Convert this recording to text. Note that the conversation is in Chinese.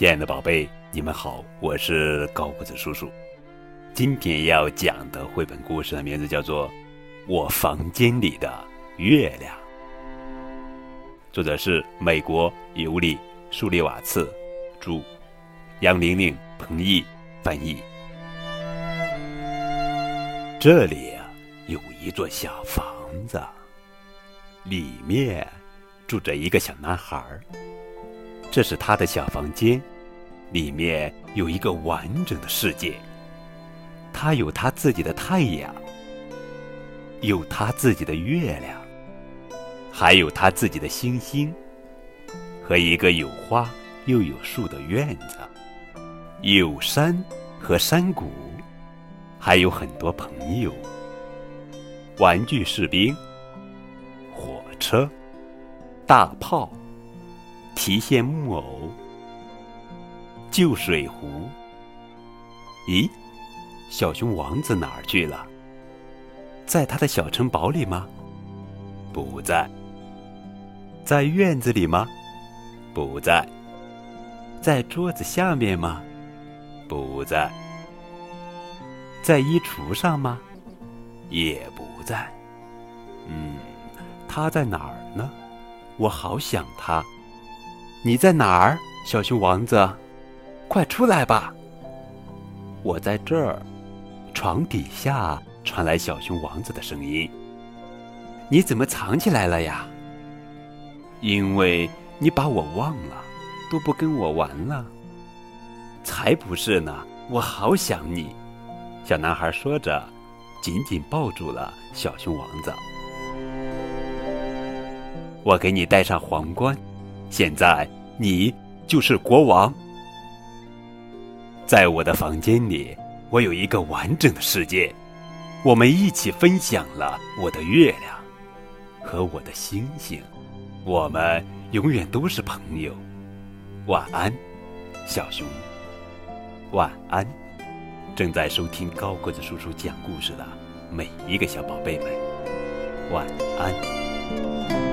亲爱的宝贝，你们好，我是高个子叔叔。今天要讲的绘本故事的名字叫做《我房间里的月亮》，作者是美国尤里·舒利瓦茨，著，杨玲玲、彭毅翻译。这里啊，有一座小房子，里面住着一个小男孩儿。这是他的小房间，里面有一个完整的世界。他有他自己的太阳，有他自己的月亮，还有他自己的星星，和一个有花又有树的院子，有山和山谷，还有很多朋友，玩具士兵、火车、大炮。提线木偶、旧水壶。咦，小熊王子哪儿去了？在他的小城堡里吗？不在。在院子里吗？不在。在桌子下面吗？不在。在衣橱上吗？也不在。嗯，他在哪儿呢？我好想他。你在哪儿，小熊王子？快出来吧！我在这儿，床底下传来小熊王子的声音。你怎么藏起来了呀？因为你把我忘了，都不跟我玩了。才不是呢！我好想你。小男孩说着，紧紧抱住了小熊王子。我给你戴上皇冠。现在你就是国王，在我的房间里，我有一个完整的世界，我们一起分享了我的月亮和我的星星，我们永远都是朋友。晚安，小熊。晚安，正在收听高个子叔叔讲故事的每一个小宝贝们。晚安。